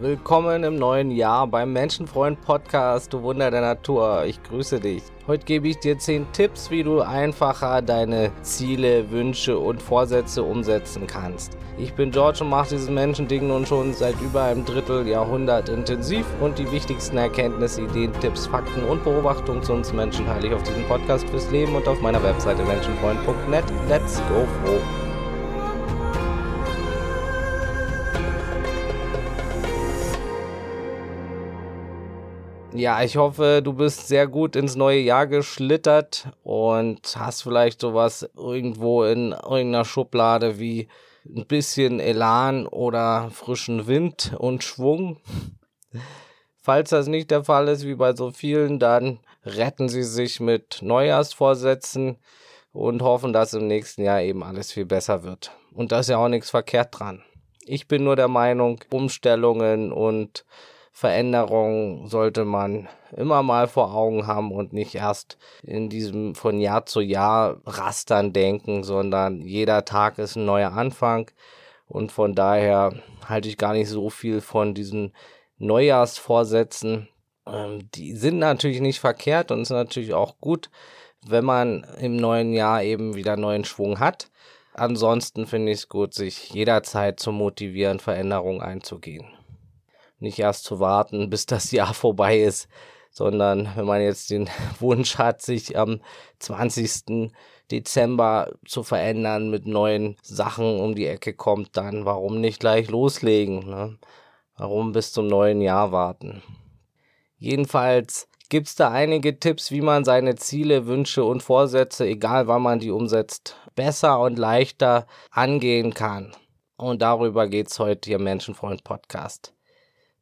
Willkommen im neuen Jahr beim Menschenfreund Podcast, du Wunder der Natur. Ich grüße dich. Heute gebe ich dir 10 Tipps, wie du einfacher deine Ziele, Wünsche und Vorsätze umsetzen kannst. Ich bin George und mache dieses Menschending nun schon seit über einem Dritteljahrhundert intensiv und die wichtigsten Erkenntnisse, Ideen, Tipps, Fakten und Beobachtungen zu uns Menschen teile ich auf diesem Podcast fürs Leben und auf meiner Webseite menschenfreund.net. Let's go froh! Ja, ich hoffe, du bist sehr gut ins neue Jahr geschlittert und hast vielleicht sowas irgendwo in irgendeiner Schublade wie ein bisschen Elan oder frischen Wind und Schwung. Falls das nicht der Fall ist, wie bei so vielen, dann retten sie sich mit Neujahrsvorsätzen und hoffen, dass im nächsten Jahr eben alles viel besser wird. Und da ist ja auch nichts verkehrt dran. Ich bin nur der Meinung, Umstellungen und Veränderung sollte man immer mal vor Augen haben und nicht erst in diesem von Jahr zu Jahr Rastern denken, sondern jeder Tag ist ein neuer Anfang. Und von daher halte ich gar nicht so viel von diesen Neujahrsvorsätzen. Ähm, die sind natürlich nicht verkehrt und ist natürlich auch gut, wenn man im neuen Jahr eben wieder neuen Schwung hat. Ansonsten finde ich es gut, sich jederzeit zu motivieren, Veränderungen einzugehen nicht erst zu warten, bis das Jahr vorbei ist, sondern wenn man jetzt den Wunsch hat, sich am 20. Dezember zu verändern, mit neuen Sachen um die Ecke kommt, dann warum nicht gleich loslegen? Ne? Warum bis zum neuen Jahr warten? Jedenfalls gibt es da einige Tipps, wie man seine Ziele, Wünsche und Vorsätze, egal wann man die umsetzt, besser und leichter angehen kann. Und darüber geht es heute hier im Menschenfreund Podcast.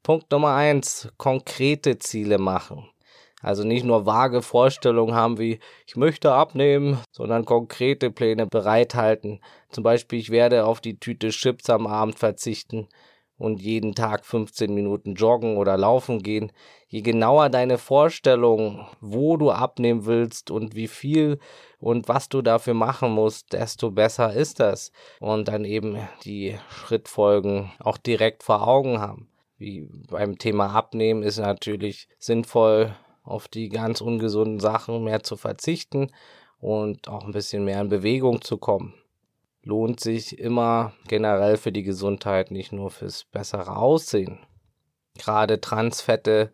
Punkt Nummer eins, konkrete Ziele machen. Also nicht nur vage Vorstellungen haben wie ich möchte abnehmen, sondern konkrete Pläne bereithalten. Zum Beispiel ich werde auf die Tüte Chips am Abend verzichten und jeden Tag 15 Minuten joggen oder laufen gehen. Je genauer deine Vorstellung, wo du abnehmen willst und wie viel und was du dafür machen musst, desto besser ist das. Und dann eben die Schrittfolgen auch direkt vor Augen haben wie beim Thema Abnehmen ist natürlich sinnvoll, auf die ganz ungesunden Sachen mehr zu verzichten und auch ein bisschen mehr in Bewegung zu kommen. Lohnt sich immer generell für die Gesundheit, nicht nur fürs bessere Aussehen. Gerade Transfette,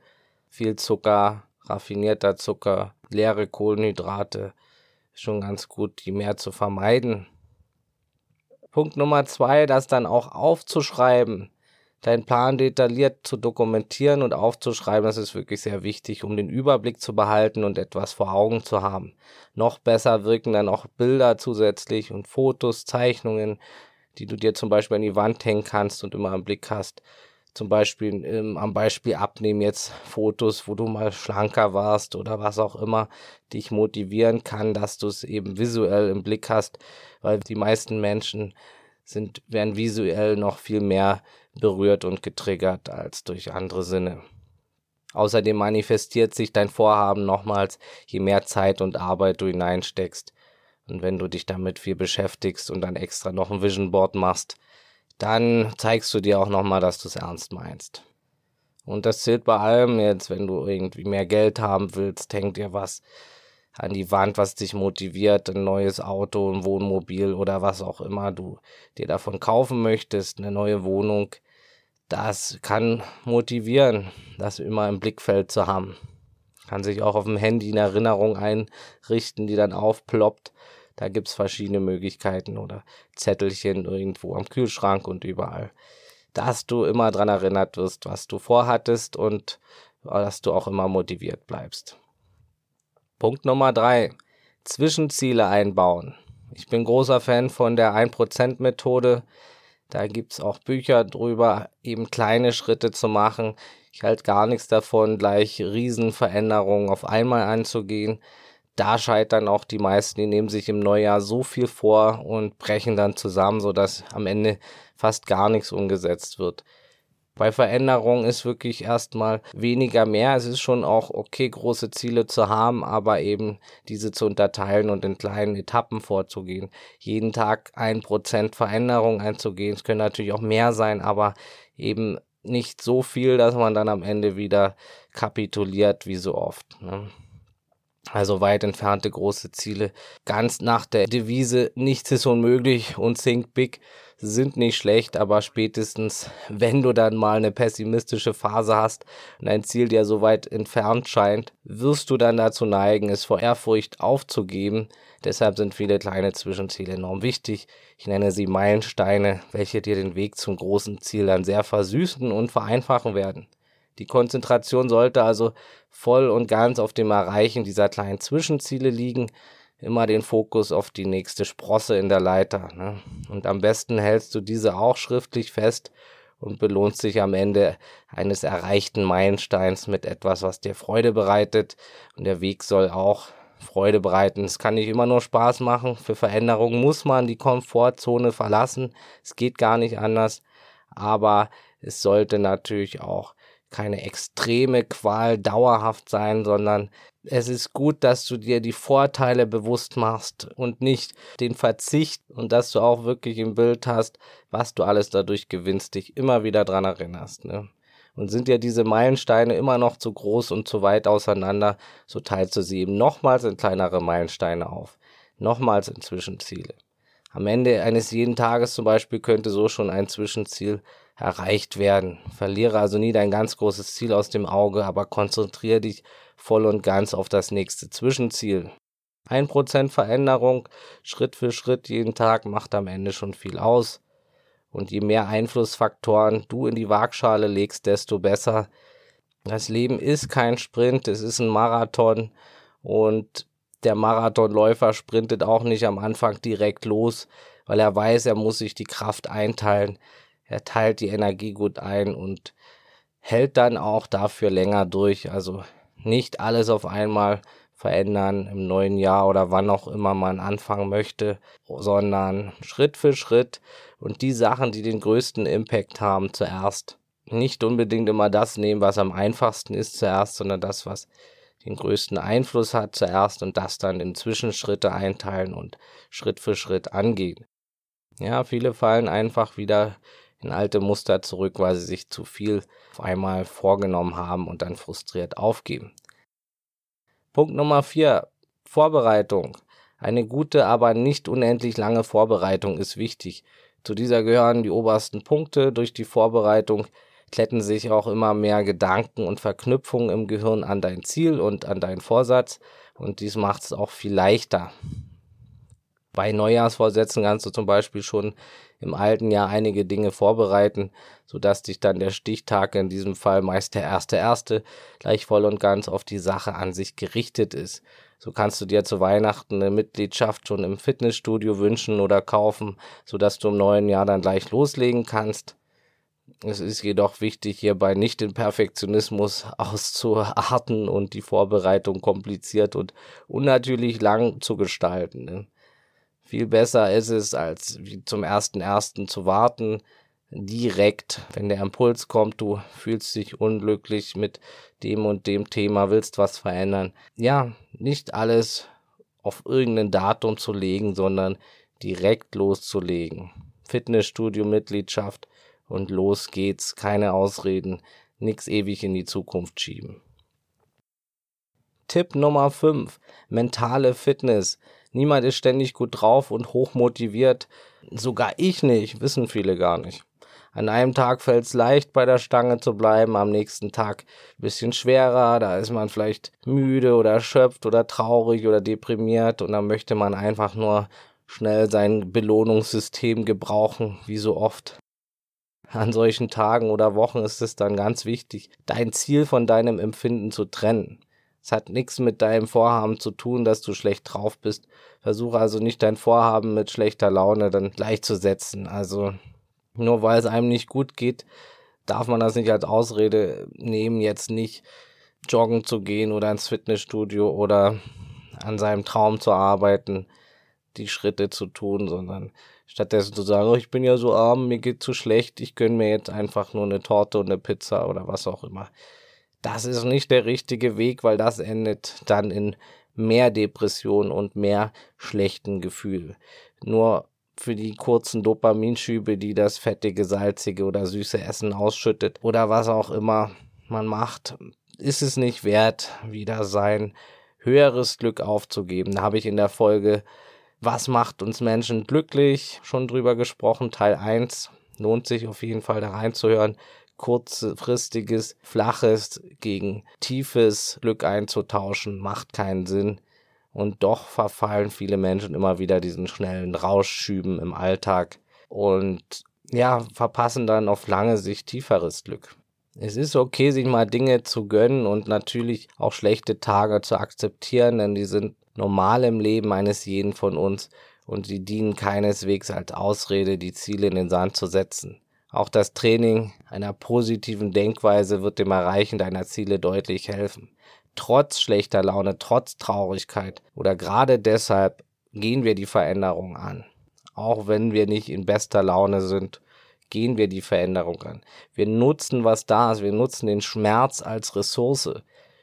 viel Zucker, raffinierter Zucker, leere Kohlenhydrate, schon ganz gut, die mehr zu vermeiden. Punkt Nummer zwei, das dann auch aufzuschreiben deinen Plan detailliert zu dokumentieren und aufzuschreiben, das ist wirklich sehr wichtig, um den Überblick zu behalten und etwas vor Augen zu haben. Noch besser wirken dann auch Bilder zusätzlich und Fotos, Zeichnungen, die du dir zum Beispiel an die Wand hängen kannst und immer im Blick hast. Zum Beispiel ähm, am Beispiel abnehmen jetzt Fotos, wo du mal schlanker warst oder was auch immer dich motivieren kann, dass du es eben visuell im Blick hast, weil die meisten Menschen sind, werden visuell noch viel mehr berührt und getriggert als durch andere Sinne. Außerdem manifestiert sich dein Vorhaben nochmals, je mehr Zeit und Arbeit du hineinsteckst. Und wenn du dich damit viel beschäftigst und dann extra noch ein Vision Board machst, dann zeigst du dir auch nochmal, dass du es ernst meinst. Und das zählt bei allem jetzt, wenn du irgendwie mehr Geld haben willst, hängt dir was an die Wand, was dich motiviert, ein neues Auto, ein Wohnmobil oder was auch immer du dir davon kaufen möchtest, eine neue Wohnung, das kann motivieren, das immer im Blickfeld zu haben. Kann sich auch auf dem Handy eine Erinnerung einrichten, die dann aufploppt. Da gibt's verschiedene Möglichkeiten oder Zettelchen irgendwo am Kühlschrank und überall. Dass du immer dran erinnert wirst, was du vorhattest und dass du auch immer motiviert bleibst. Punkt Nummer drei. Zwischenziele einbauen. Ich bin großer Fan von der 1%-Methode. Da gibt's auch Bücher drüber, eben kleine Schritte zu machen. Ich halte gar nichts davon, gleich Riesenveränderungen auf einmal anzugehen. Da scheitern auch die meisten, die nehmen sich im Neujahr so viel vor und brechen dann zusammen, sodass am Ende fast gar nichts umgesetzt wird. Bei Veränderung ist wirklich erstmal weniger mehr. Es ist schon auch okay, große Ziele zu haben, aber eben diese zu unterteilen und in kleinen Etappen vorzugehen. Jeden Tag ein Prozent Veränderung einzugehen. Es können natürlich auch mehr sein, aber eben nicht so viel, dass man dann am Ende wieder kapituliert, wie so oft. Ne? Also weit entfernte große Ziele. Ganz nach der Devise, nichts ist unmöglich und think big sind nicht schlecht, aber spätestens, wenn du dann mal eine pessimistische Phase hast und ein Ziel dir so weit entfernt scheint, wirst du dann dazu neigen, es vor Ehrfurcht aufzugeben. Deshalb sind viele kleine Zwischenziele enorm wichtig. Ich nenne sie Meilensteine, welche dir den Weg zum großen Ziel dann sehr versüßen und vereinfachen werden. Die Konzentration sollte also voll und ganz auf dem Erreichen dieser kleinen Zwischenziele liegen. Immer den Fokus auf die nächste Sprosse in der Leiter. Ne? Und am besten hältst du diese auch schriftlich fest und belohnst dich am Ende eines erreichten Meilensteins mit etwas, was dir Freude bereitet. Und der Weg soll auch Freude bereiten. Es kann nicht immer nur Spaß machen. Für Veränderungen muss man die Komfortzone verlassen. Es geht gar nicht anders. Aber es sollte natürlich auch keine extreme Qual dauerhaft sein, sondern es ist gut, dass du dir die Vorteile bewusst machst und nicht den Verzicht und dass du auch wirklich im Bild hast, was du alles dadurch gewinnst, dich immer wieder dran erinnerst. Ne? Und sind dir diese Meilensteine immer noch zu groß und zu weit auseinander, so teilst du sie eben nochmals in kleinere Meilensteine auf, nochmals in Zwischenziele. Am Ende eines jeden Tages zum Beispiel könnte so schon ein Zwischenziel erreicht werden. Verliere also nie dein ganz großes Ziel aus dem Auge, aber konzentriere dich voll und ganz auf das nächste Zwischenziel. Ein Prozent Veränderung, Schritt für Schritt jeden Tag, macht am Ende schon viel aus. Und je mehr Einflussfaktoren du in die Waagschale legst, desto besser. Das Leben ist kein Sprint, es ist ein Marathon. Und der Marathonläufer sprintet auch nicht am Anfang direkt los, weil er weiß, er muss sich die Kraft einteilen er teilt die Energie gut ein und hält dann auch dafür länger durch. Also nicht alles auf einmal verändern im neuen Jahr oder wann auch immer man anfangen möchte, sondern Schritt für Schritt und die Sachen, die den größten Impact haben, zuerst. Nicht unbedingt immer das nehmen, was am einfachsten ist zuerst, sondern das, was den größten Einfluss hat zuerst und das dann in Zwischenschritte einteilen und Schritt für Schritt angehen. Ja, viele fallen einfach wieder in alte Muster zurück, weil sie sich zu viel auf einmal vorgenommen haben und dann frustriert aufgeben. Punkt Nummer vier: Vorbereitung. Eine gute, aber nicht unendlich lange Vorbereitung ist wichtig. Zu dieser gehören die obersten Punkte. Durch die Vorbereitung kletten sich auch immer mehr Gedanken und Verknüpfungen im Gehirn an dein Ziel und an deinen Vorsatz. Und dies macht es auch viel leichter. Bei Neujahrsvorsätzen kannst du zum Beispiel schon im alten Jahr einige Dinge vorbereiten, sodass dich dann der Stichtag, in diesem Fall meist der erste erste, gleich voll und ganz auf die Sache an sich gerichtet ist. So kannst du dir zu Weihnachten eine Mitgliedschaft schon im Fitnessstudio wünschen oder kaufen, sodass du im neuen Jahr dann gleich loslegen kannst. Es ist jedoch wichtig, hierbei nicht den Perfektionismus auszuarten und die Vorbereitung kompliziert und unnatürlich lang zu gestalten. Viel besser ist es, als zum ersten ersten zu warten, direkt, wenn der Impuls kommt, du fühlst dich unglücklich mit dem und dem Thema, willst was verändern. Ja, nicht alles auf irgendein Datum zu legen, sondern direkt loszulegen. Fitnessstudio-Mitgliedschaft und los geht's. Keine Ausreden, nix ewig in die Zukunft schieben. Tipp Nummer 5. Mentale Fitness. Niemand ist ständig gut drauf und hoch motiviert. Sogar ich nicht, wissen viele gar nicht. An einem Tag fällt es leicht, bei der Stange zu bleiben, am nächsten Tag ein bisschen schwerer, da ist man vielleicht müde oder erschöpft oder traurig oder deprimiert und dann möchte man einfach nur schnell sein Belohnungssystem gebrauchen, wie so oft. An solchen Tagen oder Wochen ist es dann ganz wichtig, dein Ziel von deinem Empfinden zu trennen. Es hat nichts mit deinem Vorhaben zu tun, dass du schlecht drauf bist. Versuche also nicht dein Vorhaben mit schlechter Laune dann gleichzusetzen. Also nur weil es einem nicht gut geht, darf man das nicht als Ausrede nehmen, jetzt nicht joggen zu gehen oder ins Fitnessstudio oder an seinem Traum zu arbeiten, die Schritte zu tun, sondern stattdessen zu sagen, oh, ich bin ja so arm, mir geht zu schlecht, ich gönne mir jetzt einfach nur eine Torte und eine Pizza oder was auch immer das ist nicht der richtige Weg, weil das endet dann in mehr Depression und mehr schlechten Gefühl. Nur für die kurzen Dopaminschübe, die das fettige, salzige oder süße Essen ausschüttet oder was auch immer man macht, ist es nicht wert, wieder sein höheres Glück aufzugeben. Da habe ich in der Folge Was macht uns Menschen glücklich schon drüber gesprochen, Teil 1. Lohnt sich auf jeden Fall da reinzuhören. Kurzfristiges, flaches gegen tiefes Glück einzutauschen, macht keinen Sinn. Und doch verfallen viele Menschen immer wieder diesen schnellen Rauschschüben im Alltag und ja, verpassen dann auf lange Sicht tieferes Glück. Es ist okay, sich mal Dinge zu gönnen und natürlich auch schlechte Tage zu akzeptieren, denn die sind normal im Leben eines jeden von uns und sie dienen keineswegs als Ausrede, die Ziele in den Sand zu setzen. Auch das Training einer positiven Denkweise wird dem Erreichen deiner Ziele deutlich helfen trotz schlechter Laune, trotz Traurigkeit oder gerade deshalb gehen wir die Veränderung an. Auch wenn wir nicht in bester Laune sind, gehen wir die Veränderung an. Wir nutzen, was da ist. Wir nutzen den Schmerz als Ressource.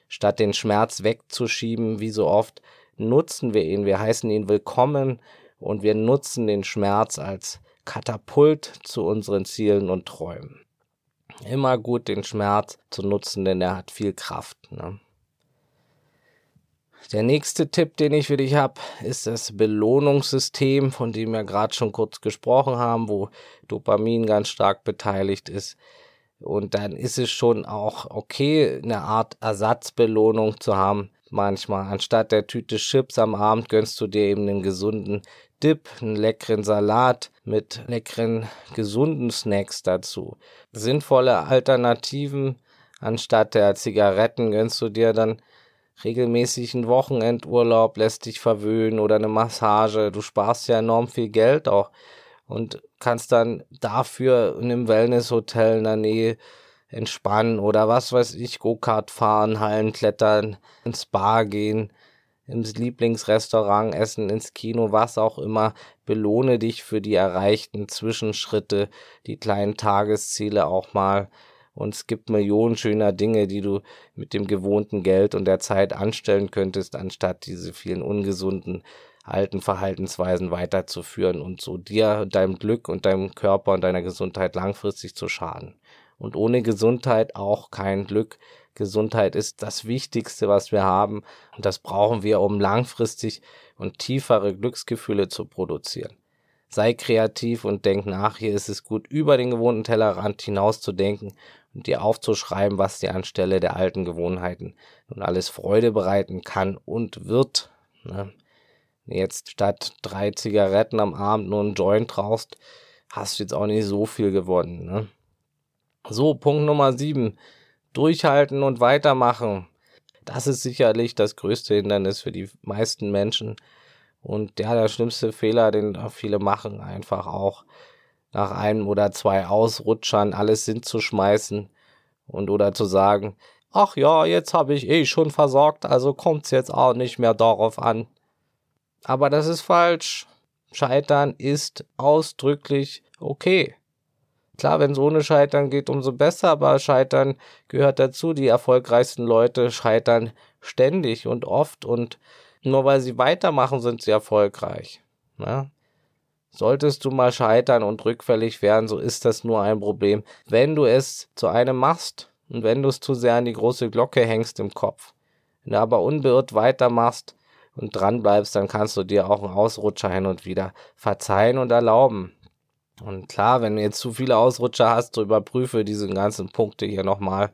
Statt den Schmerz wegzuschieben, wie so oft, nutzen wir ihn. Wir heißen ihn willkommen und wir nutzen den Schmerz als Katapult zu unseren Zielen und Träumen. Immer gut den Schmerz zu nutzen, denn er hat viel Kraft. Ne? Der nächste Tipp, den ich für dich habe, ist das Belohnungssystem, von dem wir gerade schon kurz gesprochen haben, wo Dopamin ganz stark beteiligt ist. Und dann ist es schon auch okay, eine Art Ersatzbelohnung zu haben. Manchmal, anstatt der Tüte Chips am Abend, gönnst du dir eben einen gesunden Dip, einen leckeren Salat mit leckeren, gesunden Snacks dazu. Sinnvolle Alternativen anstatt der Zigaretten gönnst du dir dann regelmäßigen Wochenendurlaub lässt dich verwöhnen oder eine Massage. Du sparst ja enorm viel Geld auch und kannst dann dafür in einem Wellnesshotel in der Nähe entspannen oder was weiß ich, Go-Kart fahren, Hallen klettern, ins Bar gehen, ins Lieblingsrestaurant essen, ins Kino, was auch immer. Belohne dich für die erreichten Zwischenschritte, die kleinen Tagesziele auch mal und es gibt Millionen schöner Dinge, die du mit dem gewohnten Geld und der Zeit anstellen könntest, anstatt diese vielen ungesunden alten Verhaltensweisen weiterzuführen und so dir, deinem Glück und deinem Körper und deiner Gesundheit langfristig zu schaden. Und ohne Gesundheit auch kein Glück. Gesundheit ist das Wichtigste, was wir haben und das brauchen wir, um langfristig und tiefere Glücksgefühle zu produzieren. Sei kreativ und denk nach. Hier ist es gut, über den gewohnten Tellerrand hinaus zu denken und dir aufzuschreiben, was dir anstelle der alten Gewohnheiten nun alles Freude bereiten kann und wird. Ne? Jetzt statt drei Zigaretten am Abend nur einen Joint rauchst, hast du jetzt auch nicht so viel gewonnen. Ne? So, Punkt Nummer sieben. Durchhalten und weitermachen. Das ist sicherlich das größte Hindernis für die meisten Menschen. Und ja, der schlimmste Fehler, den viele machen, einfach auch nach einem oder zwei Ausrutschern alles hinzuschmeißen und oder zu sagen, ach ja, jetzt habe ich eh schon versorgt, also kommt's jetzt auch nicht mehr darauf an. Aber das ist falsch. Scheitern ist ausdrücklich okay. Klar, wenn es ohne Scheitern geht, umso besser, aber Scheitern gehört dazu. Die erfolgreichsten Leute scheitern ständig und oft und nur weil sie weitermachen, sind sie erfolgreich. Ne? Solltest du mal scheitern und rückfällig werden, so ist das nur ein Problem. Wenn du es zu einem machst und wenn du es zu sehr an die große Glocke hängst im Kopf, wenn du aber unbeirrt weitermachst und dran bleibst, dann kannst du dir auch einen Ausrutscher hin und wieder verzeihen und erlauben. Und klar, wenn du jetzt zu viele Ausrutscher hast, so überprüfe diese ganzen Punkte hier nochmal.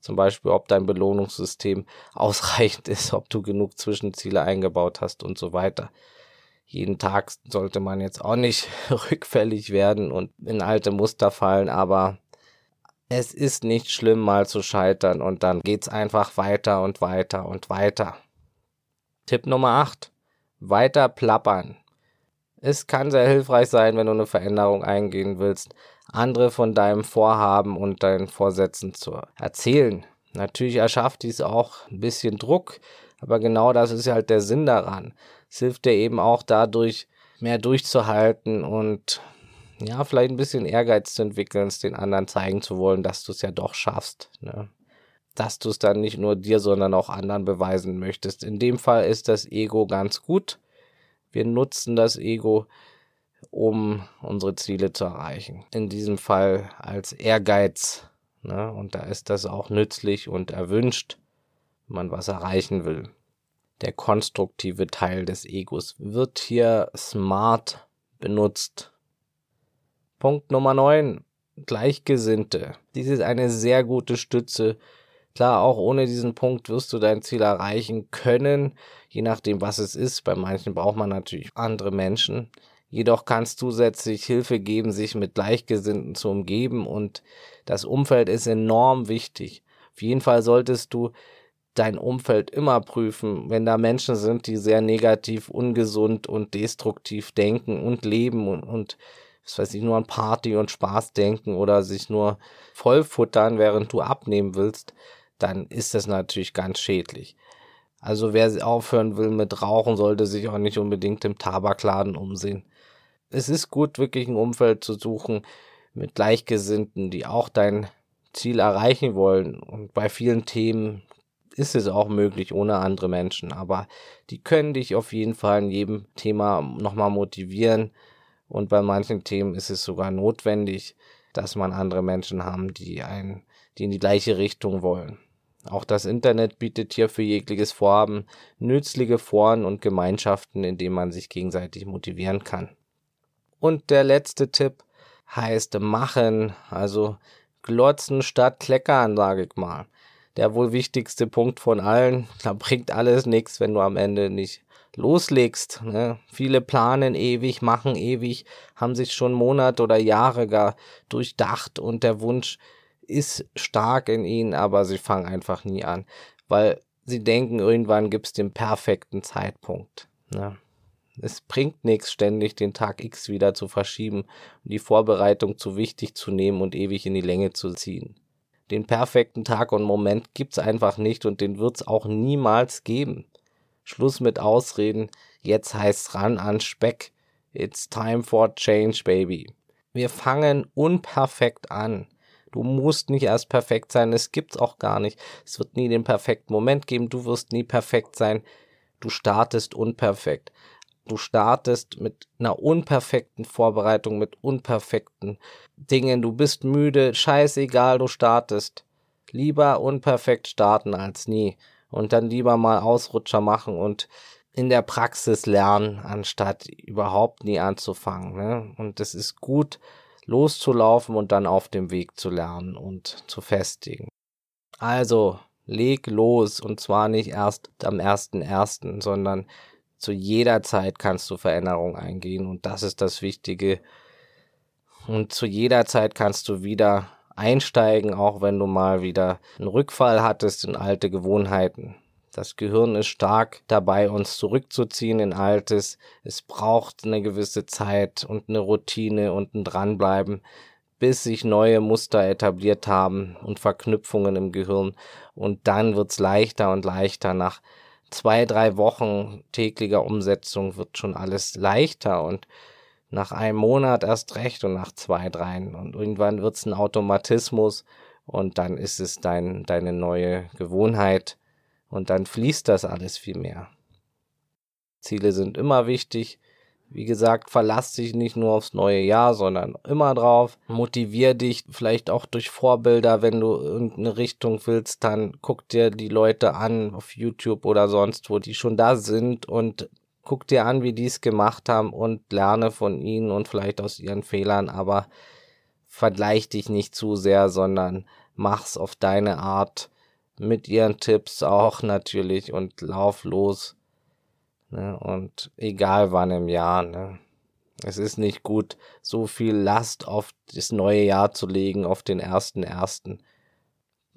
Zum Beispiel, ob dein Belohnungssystem ausreichend ist, ob du genug Zwischenziele eingebaut hast und so weiter jeden Tag sollte man jetzt auch nicht rückfällig werden und in alte Muster fallen, aber es ist nicht schlimm, mal zu scheitern und dann geht's einfach weiter und weiter und weiter. Tipp Nummer 8. Weiter plappern. Es kann sehr hilfreich sein, wenn du eine Veränderung eingehen willst, andere von deinem Vorhaben und deinen Vorsätzen zu erzählen. Natürlich erschafft dies auch ein bisschen Druck, aber genau das ist halt der Sinn daran es hilft dir eben auch dadurch, mehr durchzuhalten und ja, vielleicht ein bisschen Ehrgeiz zu entwickeln, es den anderen zeigen zu wollen, dass du es ja doch schaffst. Ne? Dass du es dann nicht nur dir, sondern auch anderen beweisen möchtest. In dem Fall ist das Ego ganz gut. Wir nutzen das Ego, um unsere Ziele zu erreichen. In diesem Fall als Ehrgeiz. Ne? Und da ist das auch nützlich und erwünscht, wenn man was erreichen will. Der konstruktive Teil des Egos wird hier smart benutzt. Punkt Nummer 9. Gleichgesinnte. Dies ist eine sehr gute Stütze. Klar, auch ohne diesen Punkt wirst du dein Ziel erreichen können, je nachdem, was es ist. Bei manchen braucht man natürlich andere Menschen. Jedoch kann es zusätzlich Hilfe geben, sich mit Gleichgesinnten zu umgeben und das Umfeld ist enorm wichtig. Auf jeden Fall solltest du dein Umfeld immer prüfen, wenn da Menschen sind, die sehr negativ, ungesund und destruktiv denken und leben und, und was weiß ich, nur an Party und Spaß denken oder sich nur vollfuttern, während du abnehmen willst, dann ist das natürlich ganz schädlich. Also wer aufhören will mit Rauchen, sollte sich auch nicht unbedingt im Tabakladen umsehen. Es ist gut, wirklich ein Umfeld zu suchen mit Gleichgesinnten, die auch dein Ziel erreichen wollen. Und bei vielen Themen ist es auch möglich ohne andere Menschen, aber die können dich auf jeden Fall in jedem Thema nochmal motivieren. Und bei manchen Themen ist es sogar notwendig, dass man andere Menschen haben, die einen, die in die gleiche Richtung wollen. Auch das Internet bietet hier für jegliches Vorhaben nützliche Foren und Gemeinschaften, in denen man sich gegenseitig motivieren kann. Und der letzte Tipp heißt machen, also glotzen statt kleckern, sage ich mal. Der wohl wichtigste Punkt von allen. Da bringt alles nichts, wenn du am Ende nicht loslegst. Ne? Viele planen ewig, machen ewig, haben sich schon Monate oder Jahre gar durchdacht und der Wunsch ist stark in ihnen, aber sie fangen einfach nie an, weil sie denken, irgendwann gibt's den perfekten Zeitpunkt. Ne? Es bringt nichts, ständig den Tag X wieder zu verschieben und die Vorbereitung zu wichtig zu nehmen und ewig in die Länge zu ziehen. Den perfekten Tag und Moment gibt's einfach nicht und den wird's auch niemals geben. Schluss mit Ausreden, jetzt heißt's ran an Speck. It's time for change, baby. Wir fangen unperfekt an. Du musst nicht erst perfekt sein, es gibt's auch gar nicht. Es wird nie den perfekten Moment geben, du wirst nie perfekt sein. Du startest unperfekt. Du startest mit einer unperfekten Vorbereitung, mit unperfekten Dingen. Du bist müde, scheißegal, du startest. Lieber unperfekt starten als nie. Und dann lieber mal Ausrutscher machen und in der Praxis lernen, anstatt überhaupt nie anzufangen. Ne? Und es ist gut, loszulaufen und dann auf dem Weg zu lernen und zu festigen. Also, leg los und zwar nicht erst am ersten ersten, sondern zu jeder Zeit kannst du Veränderungen eingehen und das ist das Wichtige. Und zu jeder Zeit kannst du wieder einsteigen, auch wenn du mal wieder einen Rückfall hattest in alte Gewohnheiten. Das Gehirn ist stark dabei, uns zurückzuziehen in Altes. Es braucht eine gewisse Zeit und eine Routine und ein Dranbleiben, bis sich neue Muster etabliert haben und Verknüpfungen im Gehirn. Und dann wird's leichter und leichter. Nach zwei, drei Wochen täglicher Umsetzung wird schon alles leichter und nach einem Monat erst recht und nach zwei, dreien. Und irgendwann wird's ein Automatismus und dann ist es dein, deine neue Gewohnheit und dann fließt das alles viel mehr. Ziele sind immer wichtig. Wie gesagt, verlass dich nicht nur aufs neue Jahr, sondern immer drauf. Motivier dich vielleicht auch durch Vorbilder, wenn du irgendeine Richtung willst, dann guck dir die Leute an auf YouTube oder sonst wo, die schon da sind und guck dir an, wie die es gemacht haben und lerne von ihnen und vielleicht aus ihren Fehlern, aber vergleich dich nicht zu sehr, sondern mach's auf deine Art mit ihren Tipps auch natürlich und lauf los. Ne? Und egal wann im Jahr, ne? Es ist nicht gut, so viel Last auf das neue Jahr zu legen, auf den ersten ersten.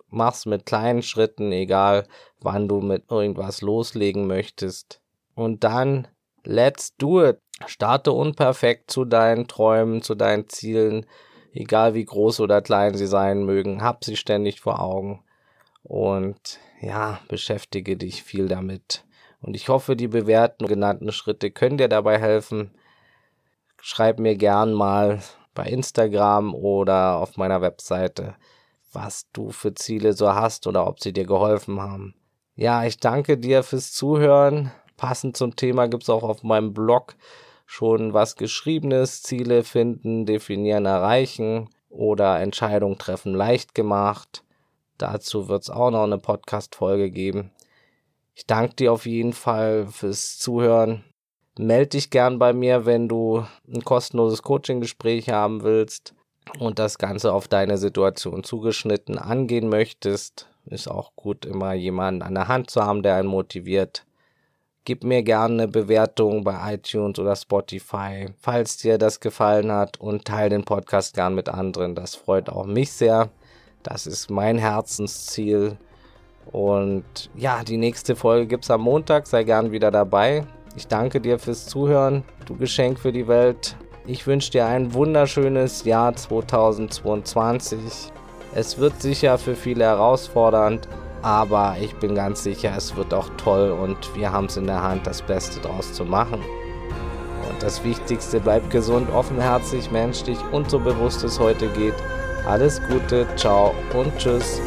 Mach's mit kleinen Schritten, egal wann du mit irgendwas loslegen möchtest. Und dann, let's do it. Starte unperfekt zu deinen Träumen, zu deinen Zielen, egal wie groß oder klein sie sein mögen. Hab sie ständig vor Augen und ja, beschäftige dich viel damit. Und ich hoffe, die bewährten genannten Schritte können dir dabei helfen. Schreib mir gern mal bei Instagram oder auf meiner Webseite, was du für Ziele so hast oder ob sie dir geholfen haben. Ja, ich danke dir fürs Zuhören. Passend zum Thema gibt's auch auf meinem Blog schon was Geschriebenes, Ziele finden, definieren, erreichen oder Entscheidungen treffen leicht gemacht. Dazu wird es auch noch eine Podcast-Folge geben. Ich danke dir auf jeden Fall fürs Zuhören. Meld dich gern bei mir, wenn du ein kostenloses Coaching-Gespräch haben willst und das Ganze auf deine Situation zugeschnitten angehen möchtest. Ist auch gut, immer jemanden an der Hand zu haben, der einen motiviert. Gib mir gerne eine Bewertung bei iTunes oder Spotify, falls dir das gefallen hat und teile den Podcast gern mit anderen. Das freut auch mich sehr. Das ist mein Herzensziel. Und ja, die nächste Folge gibt es am Montag. Sei gern wieder dabei. Ich danke dir fürs Zuhören. Du Geschenk für die Welt. Ich wünsche dir ein wunderschönes Jahr 2022. Es wird sicher für viele herausfordernd, aber ich bin ganz sicher, es wird auch toll und wir haben es in der Hand, das Beste draus zu machen. Und das Wichtigste, bleib gesund, offenherzig, menschlich und so bewusst es heute geht. Alles Gute, ciao und tschüss.